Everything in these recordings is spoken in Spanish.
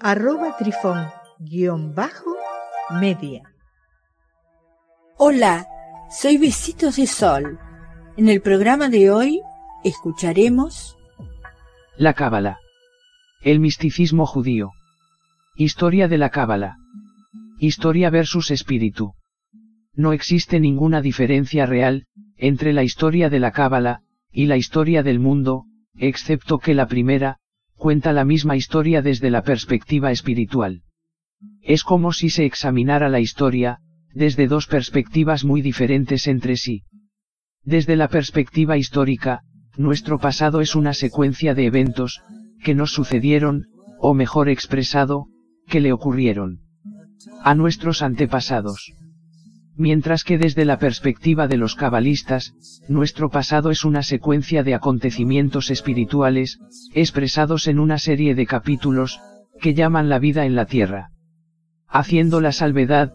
arroba trifón guion bajo media. Hola, soy Besitos de Sol. En el programa de hoy escucharemos La Cábala. El misticismo judío. Historia de la Cábala. Historia versus espíritu. No existe ninguna diferencia real entre la historia de la Cábala y la historia del mundo, excepto que la primera cuenta la misma historia desde la perspectiva espiritual. Es como si se examinara la historia desde dos perspectivas muy diferentes entre sí. Desde la perspectiva histórica, nuestro pasado es una secuencia de eventos que nos sucedieron, o mejor expresado, que le ocurrieron a nuestros antepasados. Mientras que desde la perspectiva de los cabalistas, nuestro pasado es una secuencia de acontecimientos espirituales, expresados en una serie de capítulos, que llaman la vida en la tierra. Haciendo la salvedad,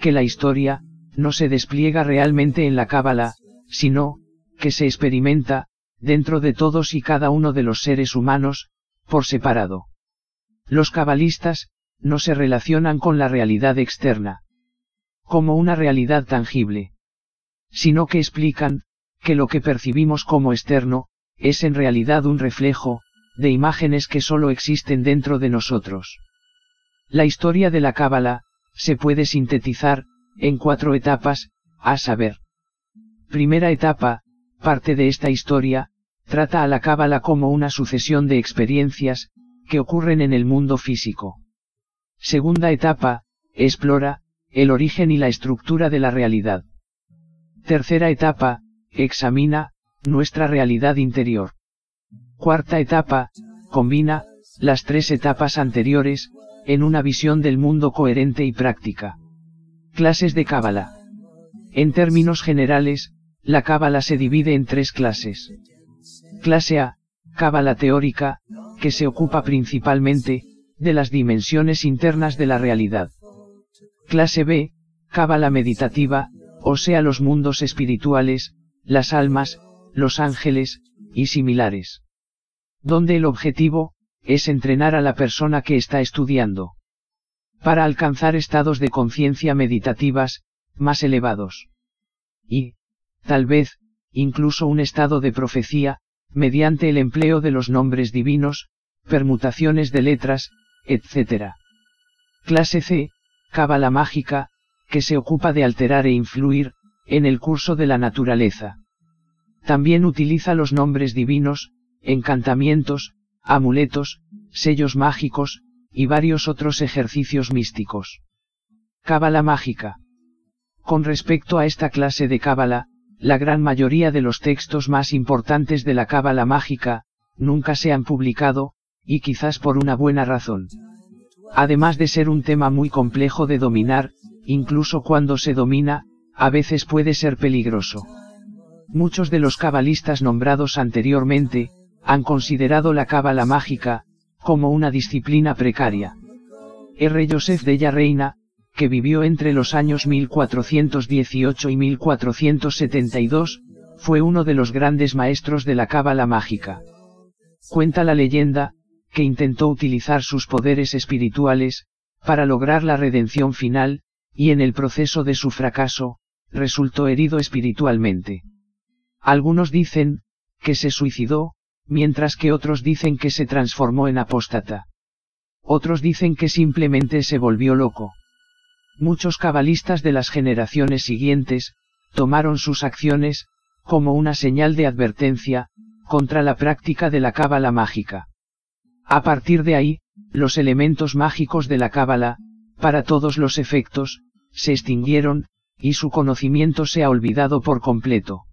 que la historia, no se despliega realmente en la cábala, sino, que se experimenta, dentro de todos y cada uno de los seres humanos, por separado. Los cabalistas, no se relacionan con la realidad externa como una realidad tangible, sino que explican, que lo que percibimos como externo, es en realidad un reflejo, de imágenes que solo existen dentro de nosotros. La historia de la Cábala, se puede sintetizar, en cuatro etapas, a saber. Primera etapa, parte de esta historia, trata a la Cábala como una sucesión de experiencias, que ocurren en el mundo físico. Segunda etapa, explora, el origen y la estructura de la realidad. Tercera etapa, examina, nuestra realidad interior. Cuarta etapa, combina, las tres etapas anteriores, en una visión del mundo coherente y práctica. Clases de Cábala. En términos generales, la Cábala se divide en tres clases. Clase A, Cábala teórica, que se ocupa principalmente, de las dimensiones internas de la realidad. Clase B, Cábala meditativa, o sea los mundos espirituales, las almas, los ángeles, y similares. Donde el objetivo, es entrenar a la persona que está estudiando. Para alcanzar estados de conciencia meditativas, más elevados. Y, tal vez, incluso un estado de profecía, mediante el empleo de los nombres divinos, permutaciones de letras, etc. Clase C, cábala mágica, que se ocupa de alterar e influir, en el curso de la naturaleza. También utiliza los nombres divinos, encantamientos, amuletos, sellos mágicos, y varios otros ejercicios místicos. Cábala mágica. Con respecto a esta clase de cábala, la gran mayoría de los textos más importantes de la cábala mágica, nunca se han publicado, y quizás por una buena razón. Además de ser un tema muy complejo de dominar, incluso cuando se domina, a veces puede ser peligroso. Muchos de los cabalistas nombrados anteriormente, han considerado la cábala mágica, como una disciplina precaria. R. Joseph de la Reina, que vivió entre los años 1418 y 1472, fue uno de los grandes maestros de la cábala mágica. Cuenta la leyenda, que intentó utilizar sus poderes espirituales, para lograr la redención final, y en el proceso de su fracaso, resultó herido espiritualmente. Algunos dicen, que se suicidó, mientras que otros dicen que se transformó en apóstata. Otros dicen que simplemente se volvió loco. Muchos cabalistas de las generaciones siguientes, tomaron sus acciones, como una señal de advertencia, contra la práctica de la cábala mágica. A partir de ahí, los elementos mágicos de la cábala, para todos los efectos, se extinguieron, y su conocimiento se ha olvidado por completo.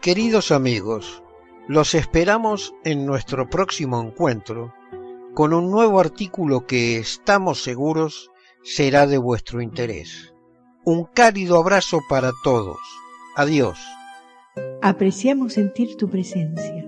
Queridos amigos, los esperamos en nuestro próximo encuentro con un nuevo artículo que estamos seguros será de vuestro interés. Un cálido abrazo para todos. Adiós. Apreciamos sentir tu presencia.